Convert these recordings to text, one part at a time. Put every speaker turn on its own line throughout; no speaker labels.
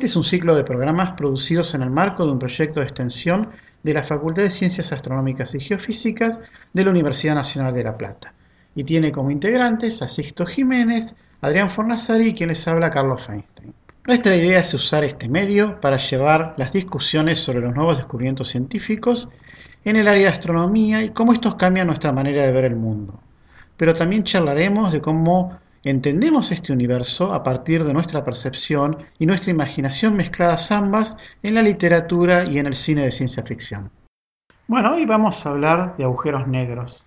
Este es un ciclo de programas producidos en el marco de un proyecto de extensión de la Facultad de Ciencias Astronómicas y Geofísicas de la Universidad Nacional de La Plata y tiene como integrantes a Sixto Jiménez, Adrián Fornazari y quien les habla Carlos Feinstein. Nuestra idea es usar este medio para llevar las discusiones sobre los nuevos descubrimientos científicos en el área de astronomía y cómo estos cambian nuestra manera de ver el mundo. Pero también charlaremos de cómo entendemos este universo a partir de nuestra percepción y nuestra imaginación mezcladas ambas en la literatura y en el cine de ciencia ficción. Bueno, hoy vamos a hablar de agujeros negros.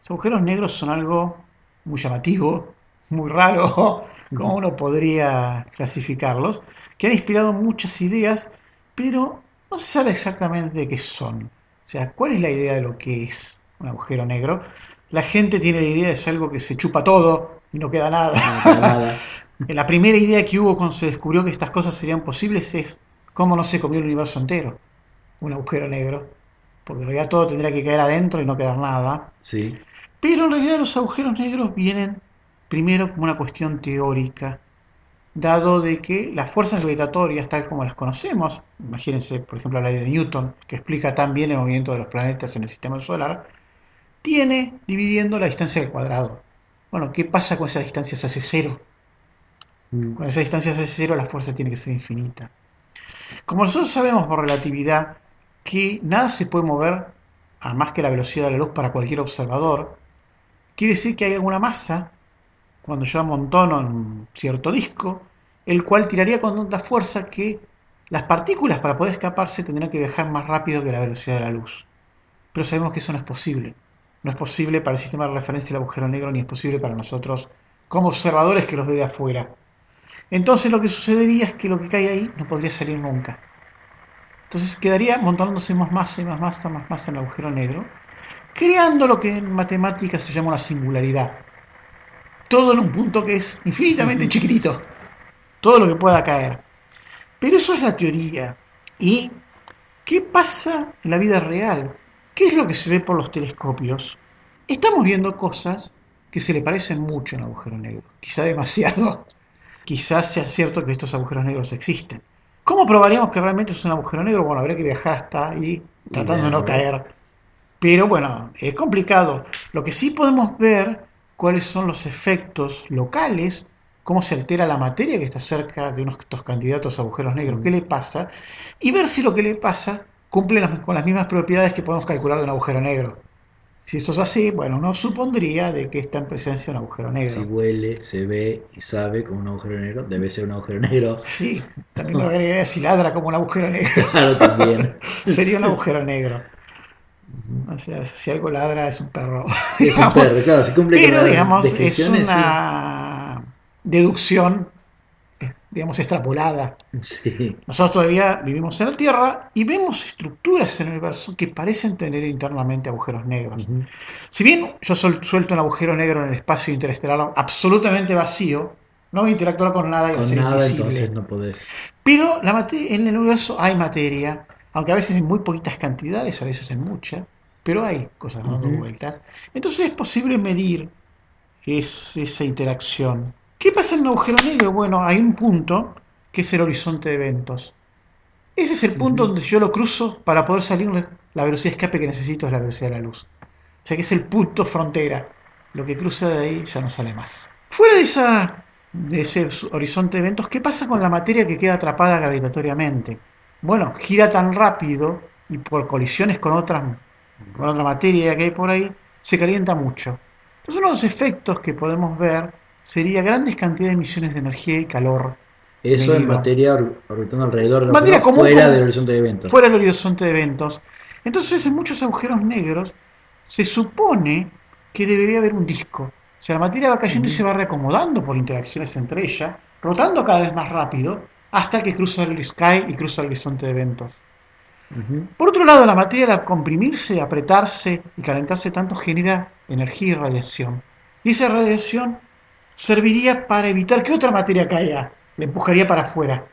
Los agujeros negros son algo muy llamativo, muy raro, como uno podría clasificarlos, que han inspirado muchas ideas, pero no se sabe exactamente qué son. O sea, ¿cuál es la idea de lo que es un agujero negro? La gente tiene la idea de ser algo que se chupa todo y no queda nada. la primera idea que hubo cuando se descubrió que estas cosas serían posibles es cómo no se comió el universo entero, un agujero negro. Porque en realidad todo tendría que caer adentro y no quedar nada.
Sí.
Pero en realidad los agujeros negros vienen primero como una cuestión teórica, dado de que las fuerzas gravitatorias, tal como las conocemos, imagínense por ejemplo la ley de Newton, que explica tan bien el movimiento de los planetas en el sistema solar, tiene dividiendo la distancia al cuadrado. Bueno, ¿qué pasa con esa distancia? Se hace cero. Mm. Con esa distancia se hace cero, la fuerza tiene que ser infinita. Como nosotros sabemos por relatividad que nada se puede mover a más que la velocidad de la luz para cualquier observador, quiere decir que hay alguna masa cuando yo amontono en un cierto disco, el cual tiraría con tanta fuerza que las partículas para poder escaparse tendrían que viajar más rápido que la velocidad de la luz. Pero sabemos que eso no es posible. No es posible para el sistema de referencia del agujero negro ni es posible para nosotros como observadores que los ve de afuera. Entonces lo que sucedería es que lo que cae ahí no podría salir nunca. Entonces quedaría montándose más masa y más masa, más masa en el agujero negro, creando lo que en matemáticas se llama una singularidad todo en un punto que es infinitamente chiquitito, todo lo que pueda caer. Pero eso es la teoría. ¿Y qué pasa en la vida real? ¿Qué es lo que se ve por los telescopios? Estamos viendo cosas que se le parecen mucho a un agujero negro, quizá demasiado. Quizás sea cierto que estos agujeros negros existen. ¿Cómo probaríamos que realmente es un agujero negro? Bueno, habría que viajar hasta ahí tratando de no caer. Pero bueno, es complicado. Lo que sí podemos ver cuáles son los efectos locales, cómo se altera la materia que está cerca de unos estos candidatos a agujeros negros, qué le pasa, y ver si lo que le pasa cumple con las mismas propiedades que podemos calcular de un agujero negro. Si eso es así, bueno, uno supondría de que está en presencia de un agujero negro.
Si huele, se ve y sabe como un agujero negro, debe ser un agujero negro.
Sí, también lo agregaría si ladra como un agujero negro.
Claro, también.
Sería un agujero negro. O sea, si algo ladra es un perro.
Es un perro, claro, se cumple
Pero, digamos, es una deducción, digamos, extrapolada.
Sí.
Nosotros todavía vivimos en la Tierra y vemos estructuras en el universo que parecen tener internamente agujeros negros. Si bien yo suelto un agujero negro en el espacio interestelar absolutamente vacío, no voy a interactuar con nada y ser
nada,
invisible.
entonces no podés.
Pero la en el universo hay materia aunque a veces en muy poquitas cantidades, a veces en muchas, pero hay cosas dando vueltas. Entonces es posible medir esa interacción. ¿Qué pasa en un agujero negro? Bueno, hay un punto que es el horizonte de eventos. Ese es el punto donde yo lo cruzo para poder salir, la velocidad de escape que necesito es la velocidad de la luz. O sea que es el punto frontera. Lo que cruza de ahí ya no sale más. Fuera de, esa, de ese horizonte de eventos, ¿qué pasa con la materia que queda atrapada gravitatoriamente? bueno, gira tan rápido y por colisiones con, otras, con otra materia que hay por ahí, se calienta mucho. Entonces uno de los efectos que podemos ver sería grandes cantidades de emisiones de energía y calor.
Eso es materia orbitando alrededor de
materia común,
fuera del horizonte de eventos.
Fuera del horizonte de eventos. Entonces en muchos agujeros negros se supone que debería haber un disco. O sea, la materia va cayendo y se va reacomodando por interacciones entre ellas, rotando cada vez más rápido, hasta que cruza el sky y cruza el horizonte de eventos. Por otro lado, la materia al comprimirse, apretarse y calentarse tanto genera energía y radiación. Y esa radiación serviría para evitar que otra materia caiga, le empujaría para afuera.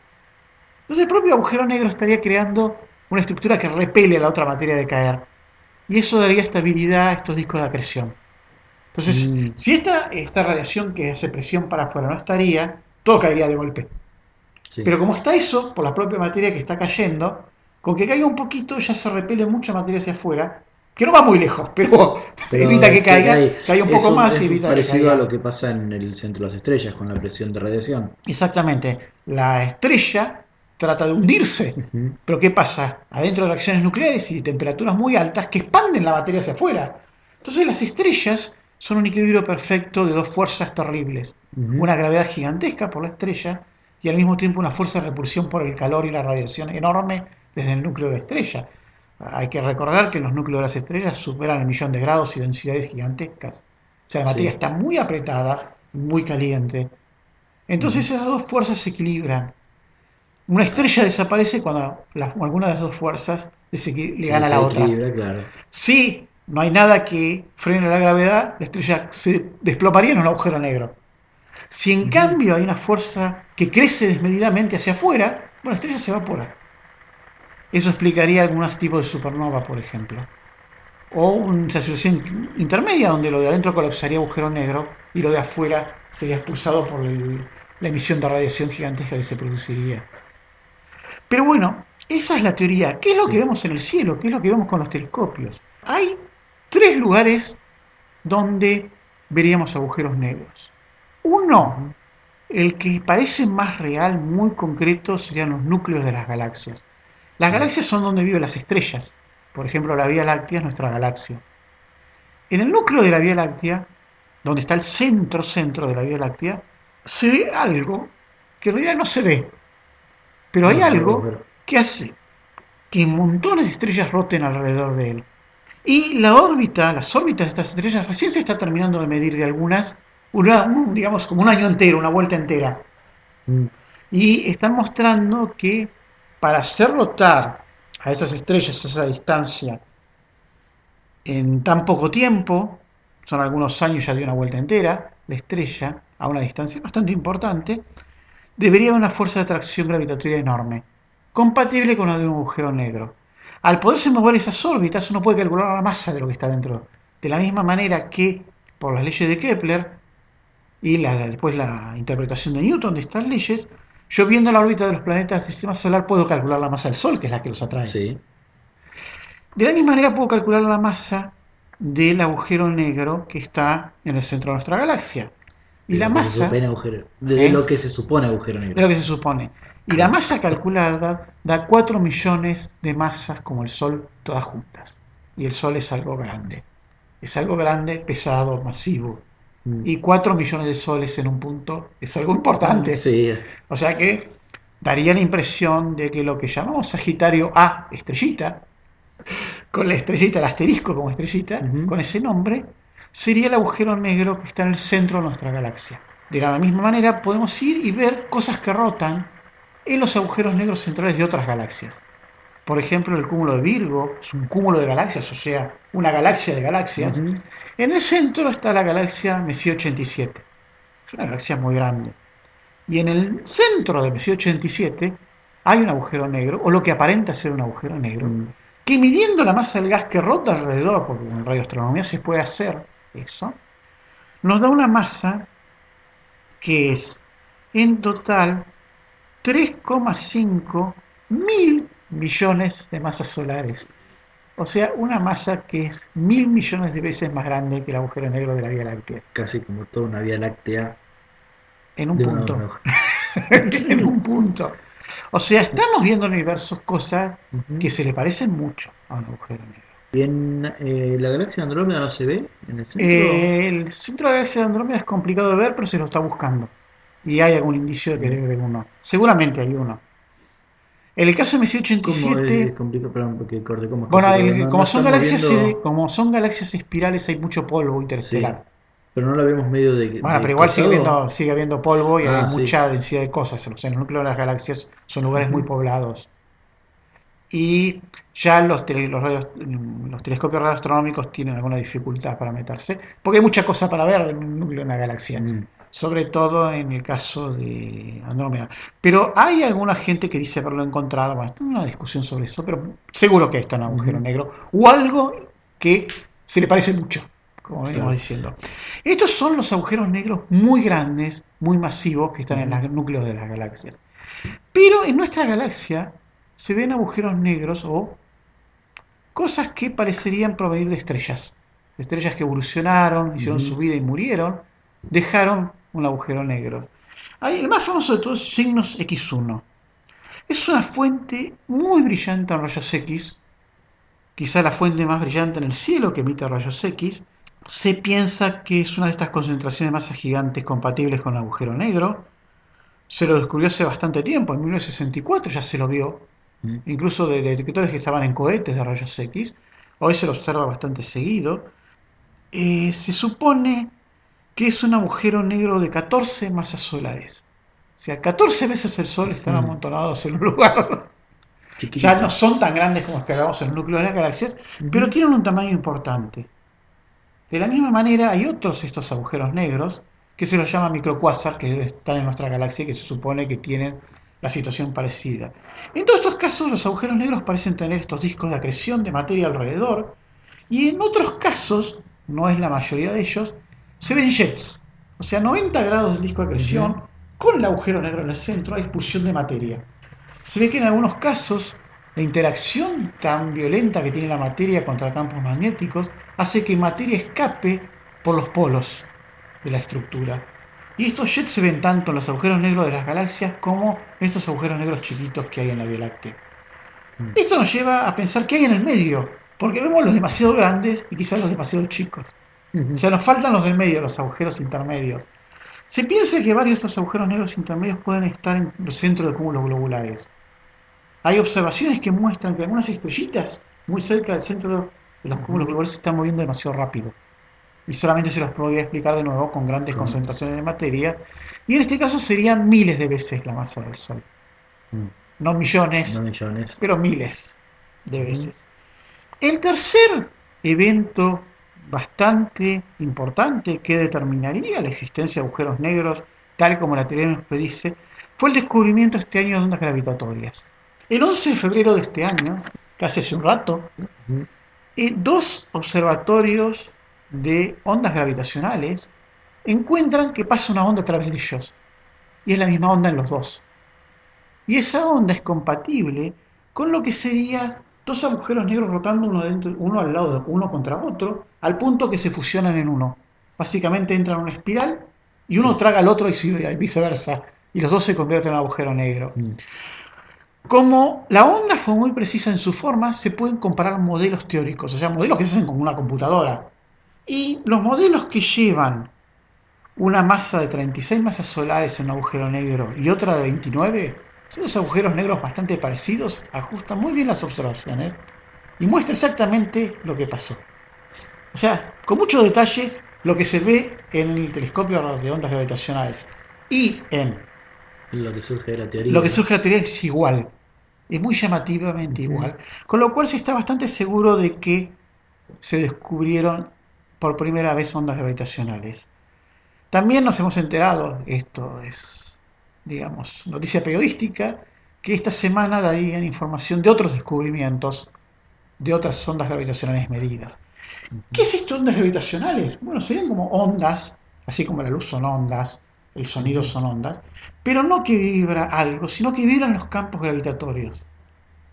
Entonces el propio agujero negro estaría creando una estructura que repele a la otra materia de caer. Y eso daría estabilidad a estos discos de acreción. Entonces, mm. si esta, esta radiación que hace presión para afuera no estaría, todo caería de golpe.
Sí.
Pero como está eso, por la propia materia que está cayendo, con que caiga un poquito ya se repele mucha materia hacia afuera, que no va muy lejos, pero,
Pero
evita que caiga,
hay-
caiga un poco más y evita que
parecido
caiga.
a lo que pasa en el centro de las estrellas con la presión de radiación.
Exactamente, la estrella trata de hundirse, pero ¿qué pasa? Adentro de reacciones nucleares y temperaturas muy altas que expanden la materia hacia afuera. Entonces las estrellas son un equilibrio perfecto de dos fuerzas terribles. Una gravedad gigantesca por la estrella y al mismo tiempo una fuerza de repulsión por el calor y la radiación enorme desde el núcleo de la estrella. Hay que recordar que los núcleos de las estrellas superan el millón de grados y densidades gigantescas. O sea, la
Sí.
materia está muy apretada, muy caliente. Entonces esas dos fuerzas se equilibran. Una estrella desaparece cuando la- alguna de las dos fuerzas le
Sí,
gana a la otra.
claro.
Si no hay nada que frene la gravedad, la estrella se desplomaría en un agujero negro. Si en cambio hay una fuerza que crece desmedidamente hacia afuera, bueno, la estrella se evapora. Eso explicaría algunos tipos de supernova, por ejemplo. O una situación intermedia donde lo de adentro colapsaría agujero negro y lo de afuera sería expulsado por la emisión de radiación gigantesca que se produciría. Pero bueno, esa es la teoría. ¿Qué es lo que vemos en el cielo? ¿Qué es lo que vemos con los telescopios? Hay tres lugares donde veríamos agujeros negros. Uno, el que parece más real, muy concreto, serían los núcleos de las galaxias. Las galaxias son donde viven las estrellas. Por ejemplo, la Vía Láctea es nuestra galaxia. En el núcleo de la Vía Láctea, donde está el centro centro de la Vía Láctea, se ve algo que en realidad no se ve. Pero hay algo que hace que montones de estrellas roten alrededor de él. Y la órbita, las órbitas de estas estrellas, recién se está terminando de medir de algunas, una- un- digamos como un año entero, una vuelta entera.
Mm,
Y están mostrando que para hacer rotar a esas estrellas a esa distancia en tan poco tiempo, son algunos años ya de una vuelta entera, la estrella a una distancia bastante importante, debería haber una fuerza de atracción gravitatoria enorme, compatible con la de un agujero negro. Al poderse mover esas órbitas, uno puede calcular la masa de lo que está dentro. De la misma manera que, por las leyes de Kepler y la- después la interpretación de Newton de estas leyes, yo viendo la órbita de los planetas del sistema solar puedo calcular la masa del Sol, que es la que los atrae.
Sí.
De la misma manera puedo calcular la masa del agujero negro que está en el centro de nuestra galaxia. Y
De
la
lo que se
masa
supone agujero- de
¿Eh?
lo que se supone agujero negro.
de lo que se supone. Y la masa calculada da 4 millones de masas como el Sol todas juntas. Y el Sol es algo grande. Es algo grande, pesado, masivo.
Mm.
Y 4 millones de soles en un punto es algo importante.
Sí,
O sea que daría la impresión de que lo que llamamos Sagitario A, estrellita, con la estrellita, el asterisco como estrellita, con ese nombre, sería el agujero negro que está en el centro de nuestra galaxia. De la misma manera podemos ir y ver cosas que rotan en los agujeros negros centrales de otras galaxias. Por ejemplo, el cúmulo de Virgo es un cúmulo de galaxias, o sea, una galaxia de galaxias. En el centro está la galaxia Messier 87. Es una galaxia muy grande. Y en el centro de Messier 87 hay un agujero negro, o lo que aparenta ser un agujero negro,
Mm.
que midiendo la masa del gas que rota alrededor, porque en radioastronomía se puede hacer eso, nos da una masa que es en total 3,5 mil millones de masas solares. O sea, una masa que es mil millones de veces más grande que el agujero negro de la Vía Láctea.
Casi como toda una vía láctea.
En un
una-
punto.
una-
en un punto. O sea, estamos viendo en el universo cosas que se le parecen mucho a un agujero negro.
Y en eh, la galaxia de Andrómeda no se ve en el centro.
Eh, el centro de la galaxia de Andrómeda es complicado de ver, pero se lo está buscando. Y hay algún indicio de que debe haber uno. Seguramente hay uno. En el caso de
¿Cómo es,
MC87,
complicado? Perdón, porque corté como.
bueno, como, son galaxias,
viendo-
como son galaxias espirales, hay mucho polvo interestelar.
Pero no la vemos medio de.
Bueno,
de
pero igual sigue habiendo, sigue habiendo polvo y
Ah,
hay
sí.
mucha densidad de cosas. O sea, el núcleo de las galaxias son lugares muy poblados. Y ya los, tele- los, radios- los telescopios radioastronómicos tienen alguna dificultad para meterse, porque hay mucha cosa para ver en un núcleo de una galaxia,
Mm.
Sobre todo en el caso de Andrómeda. Pero hay alguna gente que dice haberlo encontrado, bueno, una discusión sobre eso, pero seguro que está en un agujero negro, o algo que se le parece mucho, como venimos
Claro.
diciendo. Estos son los agujeros negros muy grandes, muy masivos, que están en los núcleos de las galaxias. Pero en nuestra galaxia se ven agujeros negros o cosas que parecerían provenir de estrellas. Estrellas que evolucionaron, hicieron su vida y murieron, dejaron un agujero negro. El más famoso de todos es Signos X1. Es una fuente muy brillante en rayos X, quizá la fuente más brillante en el cielo que emite rayos X. Se piensa que es una de estas concentraciones de masa gigantes compatibles con el agujero negro. Se lo descubrió hace bastante tiempo, en 1964 ya se lo vio,
Mm.
incluso de detectores que estaban en cohetes de rayos X. Hoy se lo observa bastante seguido. Eh, se supone que es un agujero negro de 14 masas solares. O sea, 14 veces el Sol están amontonados en un lugar. Ya no son tan grandes como esperábamos en el núcleo de las galaxias, pero tienen un tamaño importante. De la misma manera, hay otros estos agujeros negros que se los llama microcuásar, que están en nuestra galaxia y que se supone que tienen la situación parecida. En todos estos casos, los agujeros negros parecen tener estos discos de acreción de materia alrededor, y en otros casos, no es la mayoría de ellos, se ven jets, o sea, 90 grados del disco de acreción, con el agujero negro en el centro, hay expulsión de materia. Se ve que en algunos casos la interacción tan violenta que tiene la materia contra campos magnéticos hace que materia escape por los polos de la estructura. Y estos jets se ven tanto en los agujeros negros de las galaxias como en estos agujeros negros chiquitos que hay en la Vía Láctea.
Mm.
Esto nos lleva a pensar qué hay en el medio, porque vemos los demasiado grandes y quizás los demasiado chicos. O sea, nos faltan los del medio, los agujeros intermedios. Se piensa que varios de estos agujeros negros intermedios pueden estar en el centro de cúmulos globulares. Hay observaciones que muestran que algunas estrellitas muy cerca del centro de los cúmulos globulares se están moviendo demasiado rápido. Y solamente se los podría explicar de nuevo con grandes
Con-
concentraciones de materia. Y en este caso serían miles de veces la masa del Sol.
Mm.
No millones,
No millones.
pero miles de veces. El tercer evento bastante importante que determinaría la existencia de agujeros negros, tal como la teoría nos predice, fue el descubrimiento este año de ondas gravitatorias. El 11 de febrero de este año, casi hace un rato, eh, dos observatorios de ondas gravitacionales encuentran que pasa una onda a través de ellos. Y es la misma onda en los dos. Y esa onda es compatible con lo que sería dos agujeros negros rotando uno, dentro, uno al lado de uno contra otro, al punto que se fusionan en uno. Básicamente entran en una espiral y uno traga al otro y viceversa. Y los dos se convierten en un agujero negro.
Mm.
Como la onda fue muy precisa en su forma, se pueden comparar modelos teóricos, o sea, modelos que se hacen con una computadora. Y los modelos que llevan una masa de 36 masas solares en un agujero negro y otra de 29, son dos agujeros negros bastante parecidos, ajustan muy bien las observaciones y muestra exactamente lo que pasó. O sea, con mucho detalle lo que se ve en el telescopio de ondas gravitacionales y en
Lo que surge de la teoría.
lo que surge de la teoría es igual, es muy llamativamente igual, con lo cual se está bastante seguro de que se descubrieron por primera vez ondas gravitacionales. También nos hemos enterado, esto es, digamos, noticia periodística, que esta semana darían información de otros descubrimientos de otras ondas gravitacionales medidas. ¿Qué es esto ondas gravitacionales? Bueno, serían como ondas, así como la luz son ondas, el sonido son ondas, pero no que vibra algo, sino que vibran los campos gravitatorios.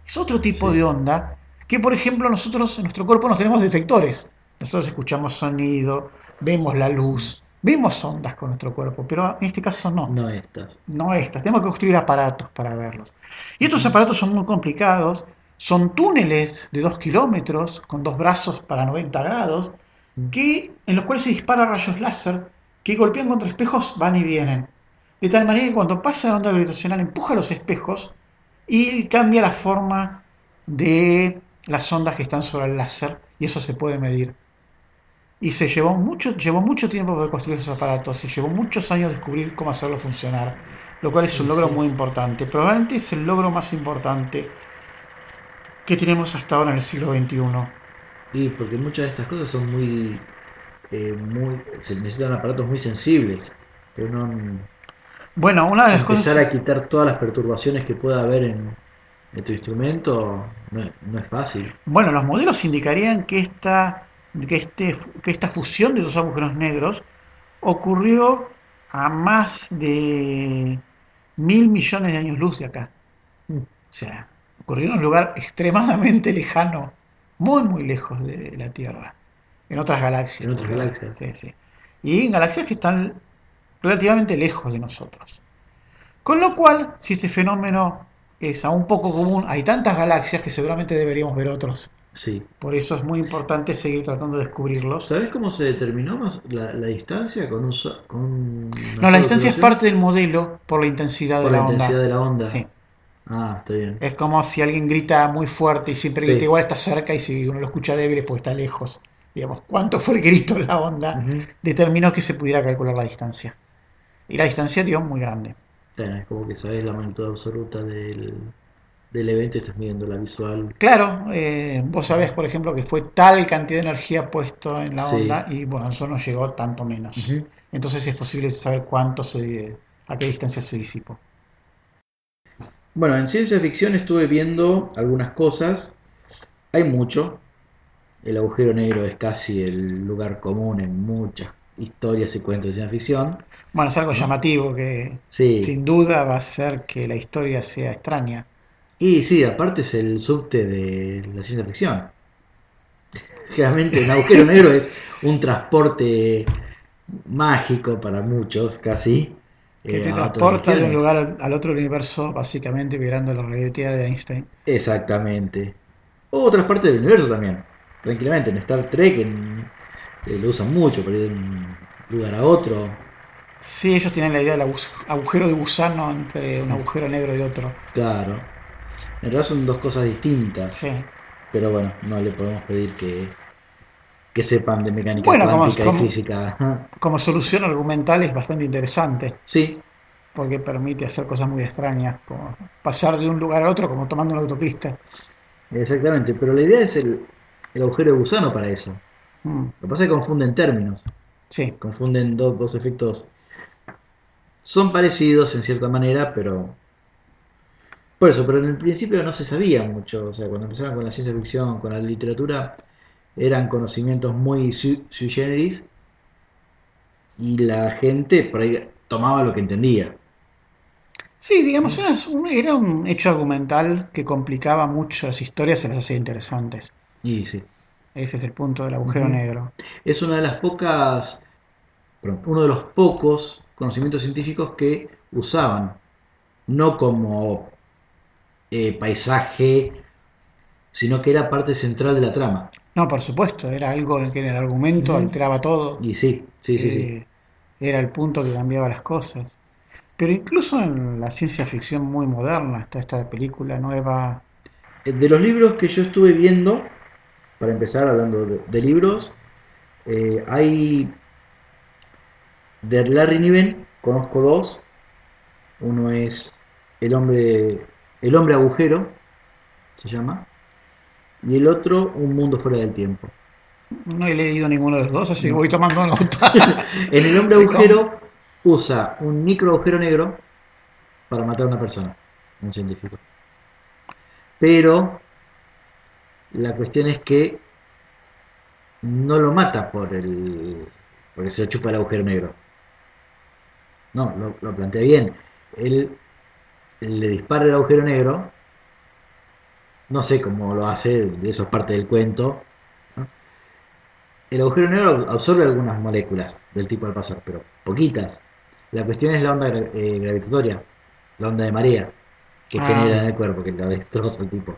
Es otro tipo
Sí.
de onda que, por ejemplo, nosotros en nuestro cuerpo nos tenemos detectores. Nosotros escuchamos sonido, vemos la luz, vemos ondas con nuestro cuerpo, pero en este caso no
No estas.
no estas, tenemos que construir aparatos para verlos. Y estos aparatos son muy complicados, son túneles de 2 kilómetros con dos brazos para 90 grados, que, en los cuales se disparan rayos láser que golpean contra espejos, van y vienen. De tal manera que cuando pasa la onda gravitacional empuja los espejos y cambia la forma de las ondas que están sobre el láser, y eso se puede medir. Y se llevó mucho, llevó mucho tiempo poder construir esos aparatos, y llevó muchos años descubrir cómo hacerlo funcionar, lo cual es un logro muy importante. Probablemente es el logro más importante que tenemos hasta ahora en el siglo XXI.
Y porque muchas de estas cosas son muy. eh, muy se necesitan aparatos muy sensibles. Pero no.
Bueno, una de las
Empezar
cosas...
a quitar todas las perturbaciones que pueda haber en, en tu instrumento no es, no es fácil.
Bueno, los modelos indicarían que esta, que, este, que esta fusión de dos agujeros negros ocurrió a más de mil millones de años luz de acá.
Mm.
O sea, ocurrió en un lugar extremadamente lejano, muy, muy lejos de la Tierra, en otras galaxias.
En otras galaxias.
Sí, sí. Y en galaxias que están relativamente lejos de nosotros. Con lo cual, si este fenómeno es aún poco común, hay tantas galaxias que seguramente deberíamos ver otros.
Sí.
Por eso es muy importante seguir tratando de descubrirlos.
¿Sabes cómo se determinó más la, la distancia con un con una
No, la distancia es parte del modelo por la intensidad
por
de
la
la,
intensidad
onda.
de la onda.
Sí.
Ah, está bien.
Es como si alguien grita muy fuerte y siempre
Sí.
grita igual está cerca y si uno lo escucha débil es porque está lejos. Digamos, ¿cuánto fue el grito en la onda? Determinó que se pudiera calcular la distancia. Y la distancia dio muy grande.
Es como que sabes la magnitud absoluta del, del evento y estás midiendo la visual.
Claro, eh, vos sabés, por ejemplo, que fue tal cantidad de energía puesto en la
Sí.
onda y bueno, a nosotros nos llegó tanto menos.
Ujú.
Entonces es posible saber cuánto se, a qué distancia se disipó.
Bueno, en ciencia ficción estuve viendo algunas cosas. Hay mucho. El agujero negro es casi el lugar común en muchas historias y cuentos de ciencia ficción.
Bueno, es algo
¿No?
llamativo que
Sí.
sin duda va a hacer que la historia sea extraña.
Y sí, aparte es el subte de la ciencia ficción. Realmente un agujero negro es un transporte mágico para muchos, casi.
Que
eh,
te transporta de un lugar al, otro universo, básicamente vibrando la relatividad de Einstein.
Exactamente. O otras partes del universo también. Tranquilamente, en Star Trek en- eh, lo usan mucho para ir de un lugar a otro.
Sí, ellos tienen la idea del agu- agujero de gusano entre un agujero negro y otro.
Claro. En realidad son dos cosas distintas.
Sí.
Pero bueno, no le podemos pedir que, que sepan de mecánica
Bueno,
cuántica
como-
y física.
Como solución argumental es bastante interesante,
Sí,
porque permite hacer cosas muy extrañas, como pasar de un lugar a otro como tomando una autopista.
exactamente. Pero la idea es el, el agujero de gusano para eso.
Mm,
Lo que pasa es que confunden términos.
Sí,
Confunden dos, dos efectos. Son parecidos en cierta manera, pero. Por eso, pero en el principio no se sabía mucho. O sea, cuando empezaron con la ciencia ficción, con la literatura, eran conocimientos muy sui, sui generis. Y la gente por ahí tomaba lo que entendía.
sí, digamos, era un, era un hecho argumental que complicaba mucho las historias y las hacía interesantes.
Y sí.
Ese es el punto del agujero negro.
Es una de las pocas. uno de los pocos conocimientos científicos que usaban. No como eh, paisaje, sino que era parte central de la trama.
No, por supuesto, era algo en que el argumento alteraba todo.
Y sí, sí, sí, sí.
Eh, Era el punto que cambiaba las cosas. Pero incluso en la ciencia ficción muy moderna, está esta película nueva.
Eh, De los libros que yo estuve viendo, para empezar hablando de, de libros, eh, hay de Larry Niven, conozco dos. Uno es El hombre, el hombre agujero, se llama, y el otro Un mundo fuera del tiempo.
No he leído ninguno de los dos, así que voy tomando nota.
En el hombre
¿Y
agujero usa un micro agujero negro para matar a una persona, un científico. Pero la cuestión es que no lo mata por el porque se lo chupa el agujero negro. No, lo, lo plantea bien. Él le dispara el agujero negro. No sé cómo lo hace, eso es parte del cuento. ¿no? El agujero negro absorbe algunas moléculas del tipo al pasar, pero poquitas. La cuestión es la onda gra- eh, gravitatoria, la onda de marea que
Ah.
genera en el cuerpo, que la destroza el tipo.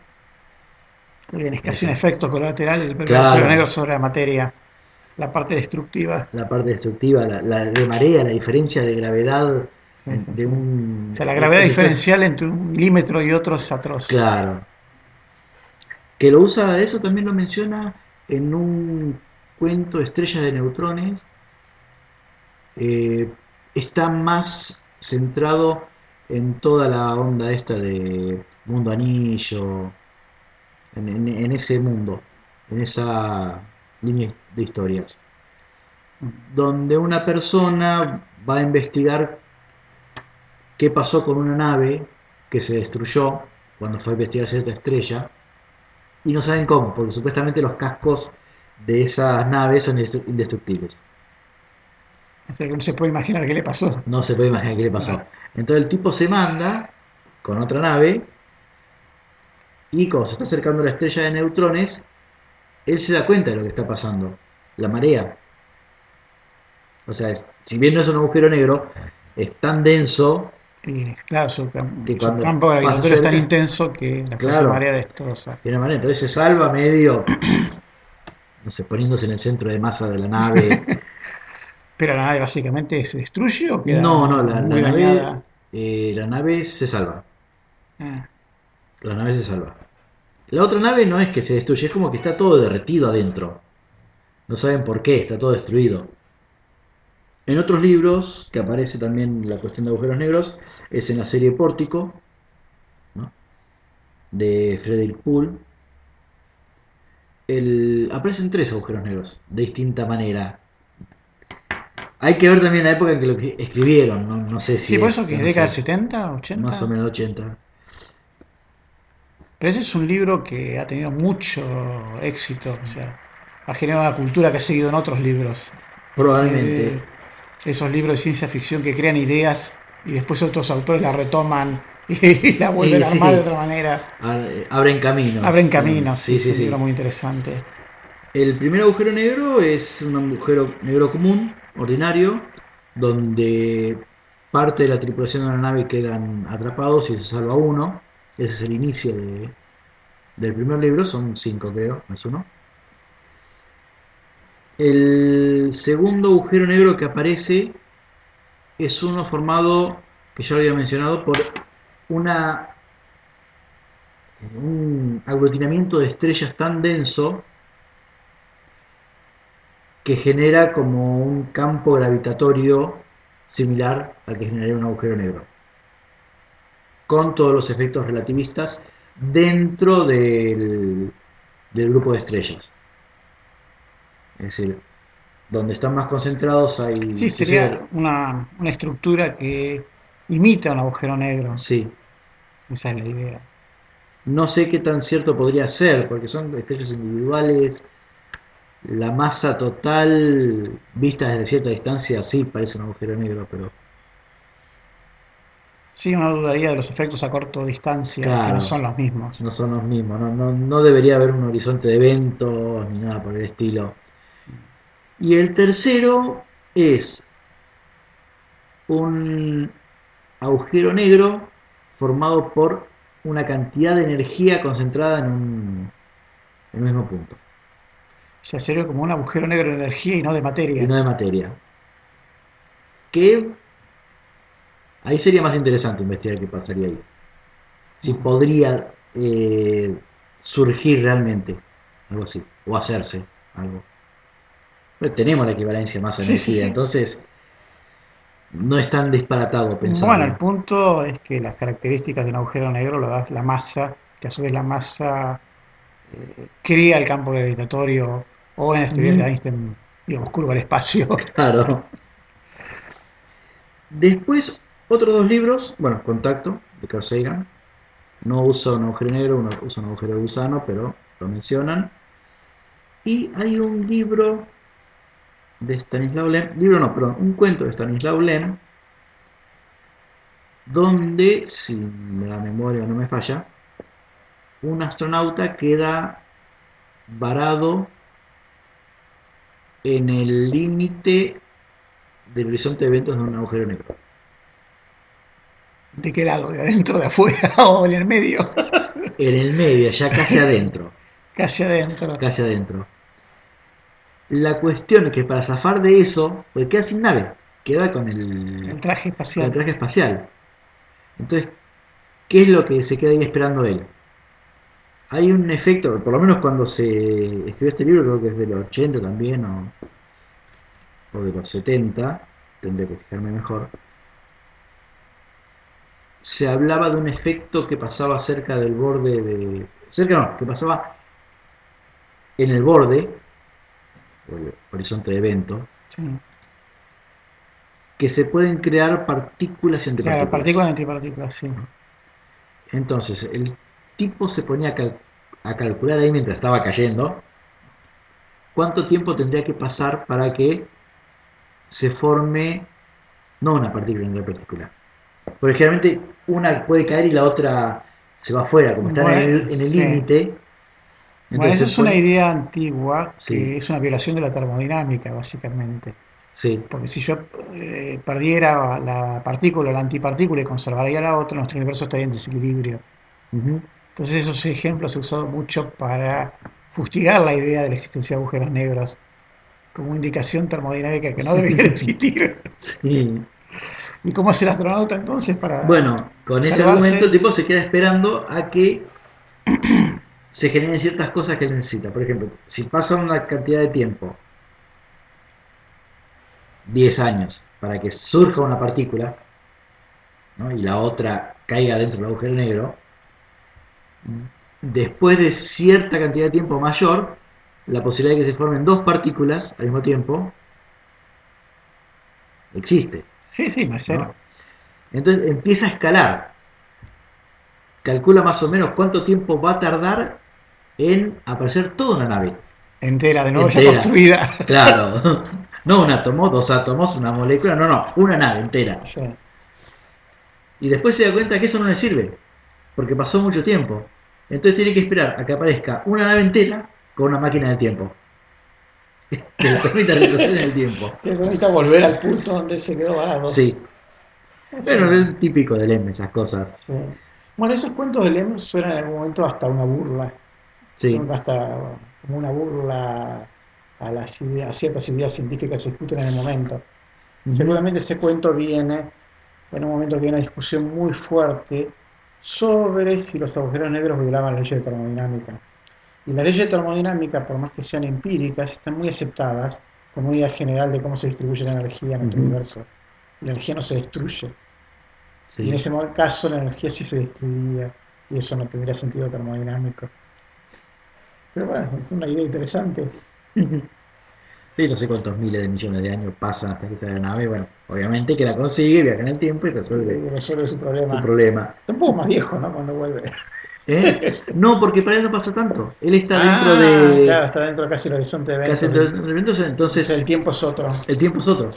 Es casi un efecto colateral del
Claro.
agujero negro sobre la materia, la parte destructiva.
La parte destructiva, la, la de marea, la diferencia de gravedad de un...
O sea, la gravedad diferencial entre un milímetro y otro es atroz.
Claro. Que lo usa, eso también lo menciona en un cuento Estrellas de Neutrones. Eh, está más centrado en toda la onda esta de Mundo Anillo, en, en- en ese mundo, en esa línea de historias, donde una persona va a investigar qué pasó con una nave que se destruyó cuando fue a investigar cierta estrella y no saben cómo, porque supuestamente los cascos de esas naves son indestru- indestructibles.
O sea que no se puede imaginar qué le pasó.
No se puede imaginar qué le pasó. Entonces el tipo se manda con otra nave y cuando se está acercando a la estrella de neutrones, él se da cuenta de lo que está pasando. La marea. O sea, es- si bien no es un agujero negro, es tan denso
Y claro, su,
Que
su campo gravitatorio es tan intenso que la
Claro.
marea destroza.
de una manera. Entonces se salva medio, no sé, poniéndose en el centro de masa de la nave.
Pero la nave básicamente se destruye o queda
no, no, la, nave, eh, la nave se salva.
Ah,
La nave se salva. La otra nave no es que se destruye, es como que está todo derretido adentro. No saben por qué, está todo destruido. En otros libros, que aparece también la cuestión de agujeros negros, es en la serie Pórtico, ¿no? de Frederick Poole. El, aparecen tres agujeros negros, de distinta manera. Hay que ver también la época en que lo que escribieron, no, no sé si...
Sí, por
es-
eso que es
no
década del
sé,
70, 80.
Más o menos 80.
Pero ese es un libro que ha tenido mucho éxito, o sea, ha generado una cultura que ha seguido en otros libros.
Probablemente.
Eh, esos libros de ciencia ficción que crean ideas y después otros autores la retoman y, la vuelven
Sí,
a armar
sí.
de otra manera.
Ab- Abren caminos.
Abren caminos,
Sí,
es
sí,
un
sí.
libro muy interesante.
El primer agujero negro es un agujero negro común, ordinario, donde parte de la tripulación de la nave quedan atrapados y se salva uno. Ese es el inicio de- del primer libro, son cinco creo, no es uno. El segundo agujero negro que aparece es uno formado, que ya lo había mencionado, por una un aglutinamiento de estrellas tan denso que genera como un campo gravitatorio similar al que generaría un agujero negro, con todos los efectos relativistas dentro del grupo de estrellas. Es decir, donde están más concentrados hay...
Sí, sería una, una estructura que imita un agujero negro.
Sí,
Esa es la idea.
no sé qué tan cierto podría ser, porque son estrellas individuales. La masa total, vista desde cierta distancia, sí parece un agujero negro, pero
Sí, uno dudaría de los efectos a corta distancia, que no son los mismos.
no son los mismos. No, no, no debería haber un horizonte de eventos ni nada por el estilo. Y el tercero es un agujero negro formado por una cantidad de energía concentrada en un, en un mismo punto,
O sea, sería como un agujero negro de energía y no de materia.
y no de materia. Que ahí sería más interesante investigar qué pasaría ahí. Si podría eh, surgir realmente algo así, o hacerse algo. Tenemos la equivalencia más
sí, sí.
entonces no es tan disparatado pensar.
Bueno, el punto es que las características de un agujero negro lo da la masa, que a su vez la masa eh, crea el campo gravitatorio, o en las teorías de
Mm.
Einstein, digamos, curva el espacio.
Claro. Después, otros dos libros, bueno, Contacto, de Carl Sagan. No usa un agujero negro, uno usa un agujero de gusano, pero lo mencionan. Y hay un libro de Stanislaw Lem, libro no, perdón, un cuento de Stanislaw Lem, donde, si la memoria no me falla, un astronauta queda varado en el límite del horizonte de eventos de un agujero negro.
¿De qué lado? ¿De adentro, de afuera o en el medio?
En el medio, ya casi adentro.
Casi adentro.
Casi adentro. La cuestión es que para zafar de eso, pues queda sin nave, queda con el,
El traje
con el
espacial.
traje espacial. Entonces, ¿qué es lo que se queda ahí esperando él? Hay un efecto, por lo menos cuando se escribió este libro, creo que es de los 80 también, o, o de los 70, tendría que fijarme mejor. Se hablaba de un efecto que pasaba cerca del borde de. Cerca no, que pasaba en el borde, el horizonte de evento,
Sí.
que se pueden crear partículas y
Claro, partículas y antipartículas, sí.
Entonces, el tipo se ponía a, cal- a calcular ahí mientras estaba cayendo cuánto tiempo tendría que pasar para que se forme no una partícula en otra partícula. Porque generalmente una puede caer y la otra se va afuera, como están en el
Bueno,
en el
sí. Bueno, esa es una idea antigua que es una violación de la termodinámica, básicamente.
Sí,
Porque si yo eh, perdiera la partícula, la antipartícula y conservaría la otra, nuestro universo estaría en desequilibrio. Entonces esos ejemplos se han usado mucho para fustigar la idea de la existencia de agujeros negros como indicación termodinámica que no debería existir.
sí.
¿Y cómo hace el astronauta entonces para...
Bueno, con ese argumento el tipo se queda esperando a que se generen ciertas cosas que él necesita. Por ejemplo, si pasa una cantidad de tiempo, 10 años, para que surja una partícula ¿no? y la otra caiga dentro del agujero negro, después de cierta cantidad de tiempo mayor, la posibilidad de que se formen dos partículas al mismo tiempo existe.
Sí, sí, me sé.
¿no? Entonces empieza a escalar. Calcula más o menos cuánto tiempo va a tardar en aparecer toda una nave.
Entera, de nuevo ya construida.
Claro. No un átomo, dos átomos, una molécula, no, no, una nave entera.
Sí.
Y después se da cuenta que eso no le sirve, porque pasó mucho tiempo. Entonces tiene que esperar a que aparezca una nave entera con una máquina del tiempo. Que le permita retroceder en el tiempo.
Que necesita volver al punto donde se quedó varado.
Sí. Bueno, es típico de Lem, esas cosas.
Sí. Bueno, esos cuentos de Lem suenan en algún momento hasta una burla.
Sí.
Son hasta como una burla a las ideas, a ciertas ideas científicas que se discuten en el momento. Seguramente ese cuento viene en un momento que hay una discusión muy fuerte sobre si los agujeros negros violaban la ley de termodinámica. Y las leyes de termodinámica, por más que sean empíricas, están muy aceptadas como idea general de cómo se distribuye la energía en nuestro universo. La energía no se destruye.
Sí.
Y en ese caso la energía sí se destruiría y eso no tendría sentido termodinámico. Pero bueno, es una idea interesante.
Sí, no sé cuántos miles de millones de años pasan hasta que sale la nave. Bueno, obviamente que la consigue, viaja en el tiempo y
Y
resuelve
resuelve su problema.
su problema.
Está un poco más viejo, ¿no? Cuando vuelve.
¿Eh? No, porque para él no pasa tanto. Él está dentro
Ah,
de.
Claro, está dentro casi del horizonte de eventos.
casi dentro de los eventos, entonces
el tiempo es otro.
el tiempo es otro.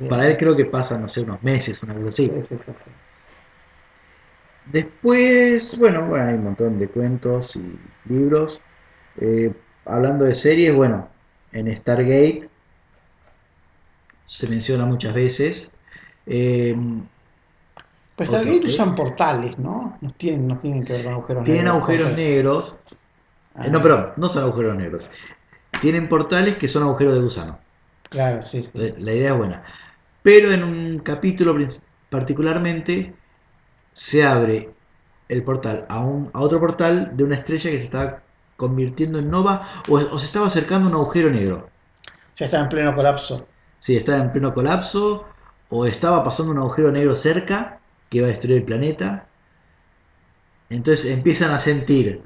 Bien.
Para él creo que pasan, no sé, unos meses, una cosa así.
Sí, sí, sí, sí.
Después, bueno, bueno, hay un montón de cuentos y libros. Eh, hablando de series, bueno, en Stargate se menciona muchas veces. Eh,
Pues Stargate
¿eh?
usan portales, ¿no? No tienen, no tienen que ver con agujeros
tienen
negros.
agujeros
cosas.
negros.
Ah,
Eh, no, perdón, no son agujeros negros. Tienen portales que son agujeros de gusano.
Claro, sí, sí.
La la idea es buena. Pero en un capítulo particularmente se abre el portal a, un, a otro portal de una estrella que se estaba convirtiendo en nova o, o se estaba acercando a un agujero negro.
Ya está en pleno colapso.
Sí, estaba en pleno colapso o estaba pasando un agujero negro cerca que iba a destruir el planeta. Entonces empiezan a sentir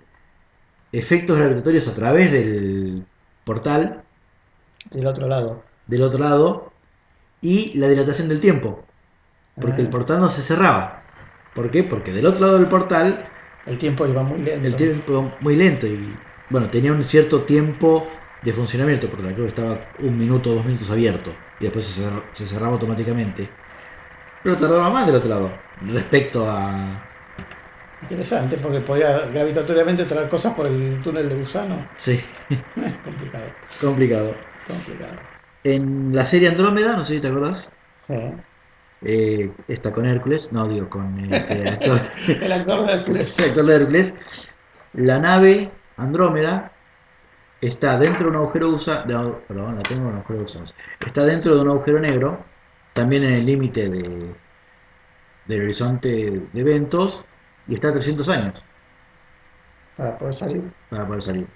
efectos gravitatorios a través del portal
Del otro lado.
del otro lado y la dilatación del tiempo. Porque
Ah,
el portal no se cerraba. ¿Por qué? Porque del otro lado del portal
El tiempo iba muy lento.
el tiempo muy lento y bueno, tenía un cierto tiempo de funcionamiento portal. Creo que estaba un minuto o dos minutos abierto y después se, se cerraba automáticamente. Pero tardaba más del otro lado respecto a...
Interesante, porque podía gravitatoriamente traer cosas por el túnel de gusano.
Sí,
complicado,
complicado.
complicado.
En la serie Andrómeda, no sé si te acordás,
Sí.
Eh, está con Hércules, no digo con este actor.
El actor de Hércules.
Sí, actor de Hércules. La nave Andrómeda está dentro de un agujero gusano. Perdón, la tengo en un agujero. Está dentro de un agujero negro, también en el límite de, del horizonte de eventos, y está a 300 años
Para poder salir.
para poder salir.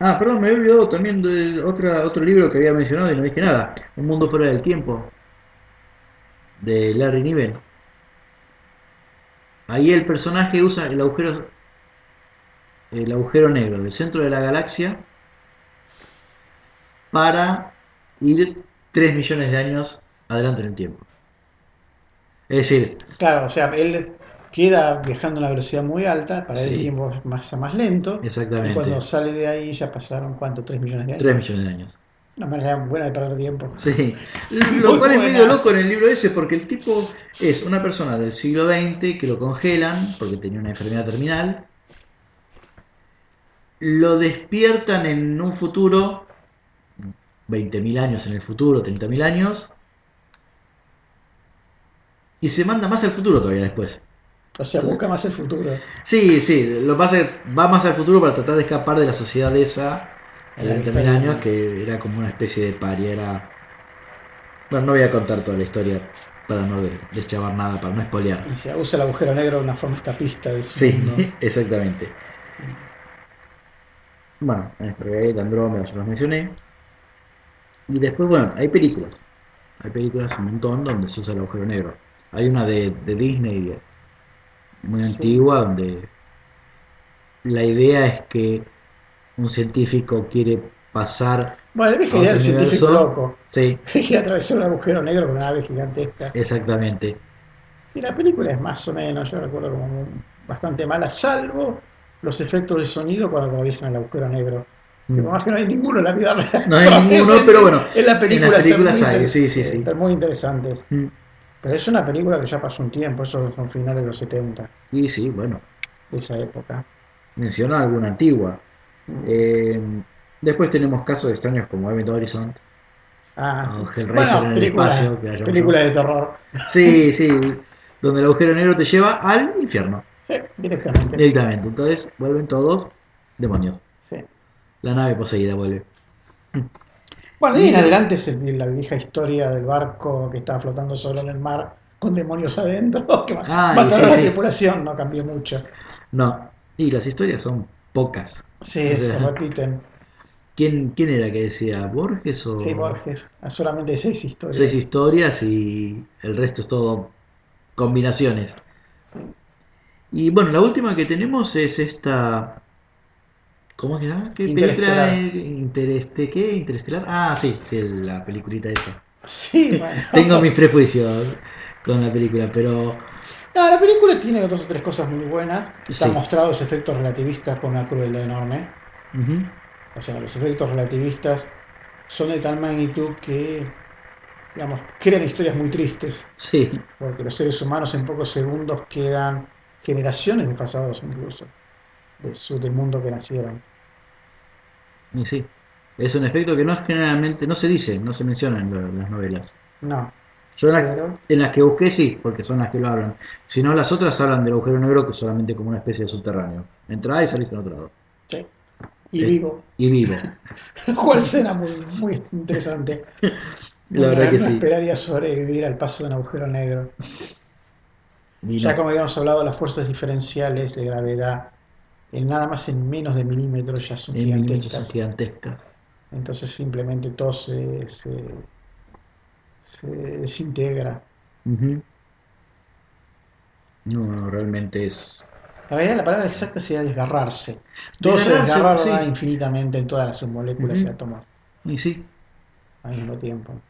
Ah, perdón, me había olvidado también de otra, otro libro que había mencionado y no dije nada. Un mundo fuera del tiempo, de Larry Niven. Ahí el personaje usa el agujero, el agujero negro del centro de la galaxia para ir 3 millones de años adelante en el tiempo. Es decir,
Claro, o sea, él queda viajando a una velocidad muy alta, para
Sí.
el tiempo más, más lento. Y
exactamente,
cuando sale de ahí ya pasaron, ¿cuánto? 3 millones de años.
3 millones de años.
Una manera buena de perder tiempo.
Sí.
Muy
Lo cual es medio loco en el libro ese porque el tipo es una persona del siglo XX que lo congelan porque tenía una enfermedad terminal. Lo despiertan en un futuro, 20.000 años en el futuro, 30.000 años. Y se manda más al futuro todavía después.
O sea, busca más el futuro.
Sí, sí, lo que pasa es que va más al futuro para tratar de escapar de la sociedad esa de
La
20.000
historia.
años que era como una especie de paria, era... Bueno, no voy a contar toda la historia para no de- deschavar nada, para no spoilear.
Y se usa el agujero negro de una forma escapista del
Sí,
mundo.
exactamente. Bueno, en Stargate, Andrómeda, ya los mencioné. Y después, bueno, hay películas. Hay películas un montón donde se usa el agujero negro. Hay una de, de Disney muy
Sí.
antigua donde la idea es que un científico quiere pasar.
Bueno, el del
otro
científico loco.
Sí,
Que atravesó un agujero negro con una nave gigantesca.
exactamente.
Y la película es más o menos, yo recuerdo como bastante mala, salvo los efectos de sonido cuando atraviesan el agujero negro. Que por más que no hay ninguno en la vida real.
No hay ninguno, pero bueno,
En la película
en las películas hay, sí, sí, sí.
Están muy interesantes.
Mm.
Pero es una película que ya pasó un tiempo, esos son finales de los 70,
Y sí, bueno,
de esa época.
menciona alguna antigua. Eh, después tenemos casos extraños como Event Horizon.
Ah,
o Hellraiser en el
película,
espacio, que
película de terror.
Sí, sí, donde el agujero negro te lleva al infierno
Sí, directamente.
directamente. Entonces vuelven todos demonios.
Sí.
La nave poseída vuelve.
Bueno, y en adelante es el- la vieja historia del barco que estaba flotando solo en el mar con demonios adentro que
Ay,
mataron
sí,
a la
sí.
tripulación, no cambió mucho.
No, y las historias son pocas.
Sí,
O sea,
se repiten.
¿Quién, quién era que decía? ¿Borges o...?
Sí, Borges, solamente seis historias.
Seis historias y el resto es todo combinaciones.
Sí.
Y bueno, la última que tenemos es esta. ¿Cómo se llama? ¿Qué
Interestelar.
película? es? Intereste, ¿Qué? ¿Interestelar? Ah, sí, sí, la peliculita esa.
Sí, bueno.
Tengo mis prejuicios con la película, pero.
No, la película tiene dos o tres cosas muy buenas. Están
Sí.
mostrados efectos relativistas con una crueldad enorme. O sea, los efectos relativistas son de tal magnitud que, digamos, crean historias muy tristes.
Sí,
Porque los seres humanos en pocos segundos quedan generaciones desfasados incluso de su, del mundo que nacieron.
y sí. Es un efecto que no es generalmente. No se dice, no se menciona en las novelas.
No,
Yo en, la-
pero
en las que busqué sí, porque son las que lo hablan. Si no, las otras hablan del agujero negro que solamente como una especie de subterráneo. Entrada y salís en otro lado.
sí. Y vivo.
Y vivo.
¿Cuál escena muy, muy interesante?
La verdad
Uno
que
no
sí.
esperaría sobrevivir al paso de un agujero negro. Ya
no.
como habíamos hablado, las fuerzas diferenciales de gravedad, en nada más en menos de milímetros ya son
En
gigantescas.
son gigantescas.
Entonces simplemente todo se, se, se desintegra.
Ujú. No, no, realmente es.
La realidad la palabra exacta sería desgarrarse. Todo se desgarra
sí.
infinitamente en todas las submoléculas
Ujú.
y átomos
Y sí,
al mismo tiempo.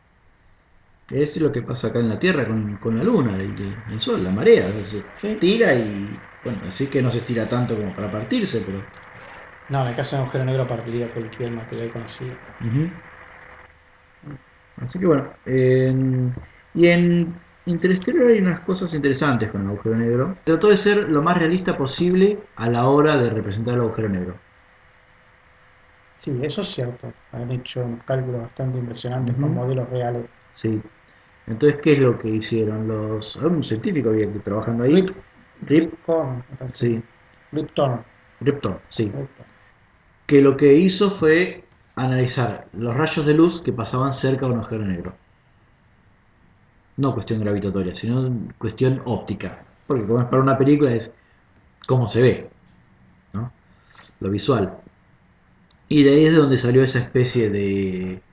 es lo que pasa acá en la Tierra con, con la Luna y y el Sol, la marea. Se
Sí.
tira y. Bueno, así que no se estira tanto como para partirse, pero.
No, en el caso de un agujero negro partiría cualquier material conocido.
Así que bueno, en- y en Interstellar hay unas cosas interesantes con el agujero negro. Trató de ser lo más realista posible a la hora de representar el agujero negro.
Sí, eso es cierto. Han hecho cálculos bastante impresionantes con modelos reales.
Sí. Entonces, ¿qué es lo que hicieron? Los, había un científico había que trabajando ahí.
Rip,
Rip, sí,
Rip
sí.
Rip Thorne.
Que lo que hizo fue analizar los rayos de luz que pasaban cerca de un agujero negro. No cuestión gravitatoria, sino cuestión óptica. Porque como es para una película es cómo se ve, ¿no? Lo visual. Y de ahí es de donde salió esa especie de,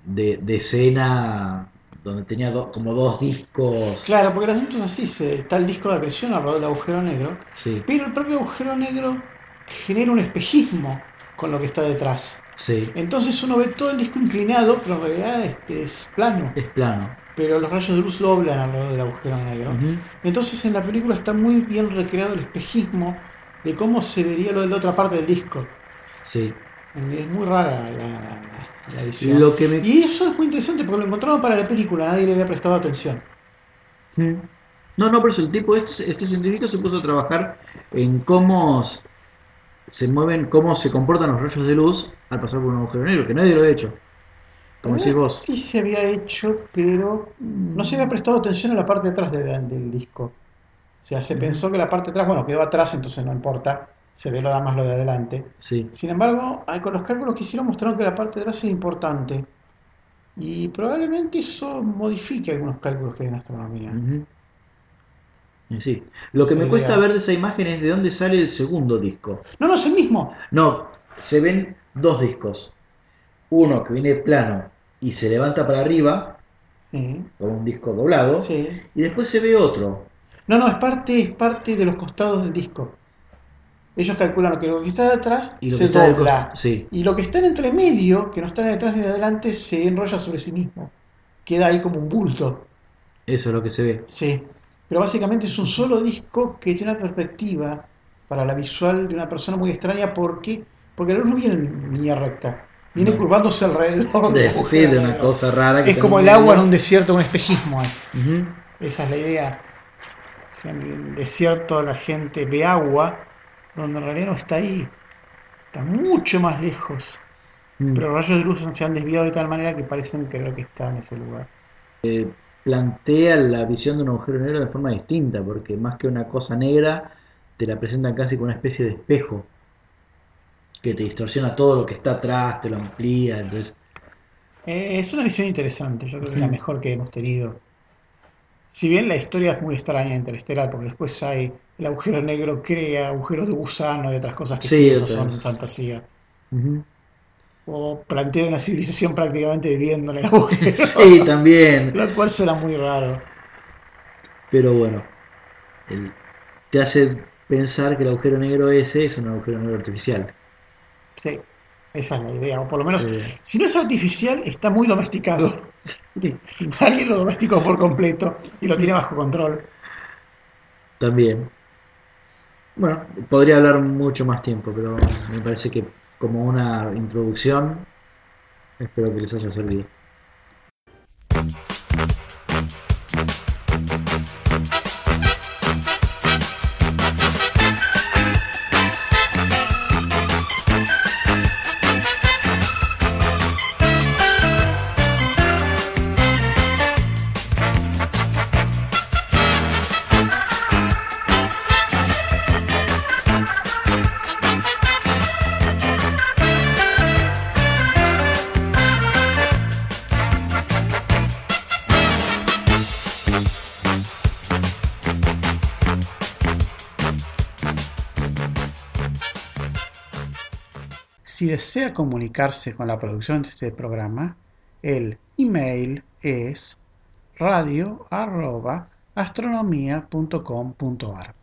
de, de escena donde tenía do- como dos discos.
Claro, porque el asunto es así, se, está el disco de presión alrededor del agujero negro,
Sí,
pero el propio agujero negro genera un espejismo con lo que está detrás.
Sí,
Entonces uno ve todo el disco inclinado, pero en realidad este, es plano.
es plano.
Pero los rayos de luz doblan alrededor del agujero negro.
Ujú.
Entonces en la película está muy bien recreado el espejismo de cómo se vería lo de la otra parte del disco.
Sí,
Es muy rara la, la edición.
Lo que me...
Y eso es muy interesante porque lo encontraron para la película, nadie le había prestado atención.
No, no, por eso el tipo, este, este científico se puso a trabajar en cómo se mueven, cómo se comportan los rayos de luz al pasar por un agujero negro, que nadie lo ha hecho. Como decís vos.
Sí se había hecho, pero no se había prestado atención a la parte de atrás de- del disco. O sea, se pensó que la parte de atrás, bueno, quedó atrás, entonces no importa, se ve lo da más lo de adelante.
Sí.
Sin embargo, con los cálculos que hicieron mostraron que la parte de atrás es importante. Y probablemente eso modifique algunos cálculos que hay en astronomía.
Sí. Lo que
Sí,
me cuesta
digamos.
ver de esa imagen es de dónde sale el segundo disco.
No, no, es el mismo.
No, se ven dos discos. Uno que viene plano y se levanta para arriba, como un disco doblado,
sí.
y después se ve otro.
No, no, es parte, es parte de los costados del disco. Ellos calculan que lo que está de atrás
Y lo
se
que
dobla.
sí.
Y lo que está en entre medio, que no está detrás ni adelante, se enrolla sobre sí mismo. Queda ahí como un bulto.
Eso es lo que se ve.
Sí. Pero básicamente es un solo disco que tiene una perspectiva para la visual de una persona muy extraña porque, porque la luz no viene en línea recta. Viene
No.
curvándose alrededor
De, sí, de una cosa rara. que
Es como el agua en un desierto, un espejismo es. Esa es la idea. En el desierto la gente ve agua, donde en realidad no está ahí. Está mucho más lejos.
Mm.
Pero los rayos de luz se han desviado de tal manera que parecen creer que está en ese lugar.
Plantea la visión de un agujero negro de forma distinta, porque más que una cosa negra, te la presentan casi como una especie de espejo, que te distorsiona todo lo que está atrás, te lo amplía, entonces...
Eh, es una visión interesante, yo creo que es la
Ujú.
mejor que hemos tenido. Si bien la historia es muy extraña interestelar, porque después hay el agujero negro crea agujeros de gusano y otras cosas que
Sí,
sí, eso son fantasía. O plantea una civilización prácticamente viviendo en el agujero,
Sí, también,
lo cual suena muy raro.
pero bueno, el- te hace pensar que el agujero negro ese es un agujero negro artificial.
Sí, esa es la idea, o por lo menos,
Eh,
si no es artificial, está muy domesticado. Alguien lo domesticó por completo y lo tiene bajo control.
también. Bueno, podría hablar mucho más tiempo, pero me parece que como una introducción, espero que les haya servido.
Desea comunicarse con la producción de este programa, el email es radio@astronomia.com.ar.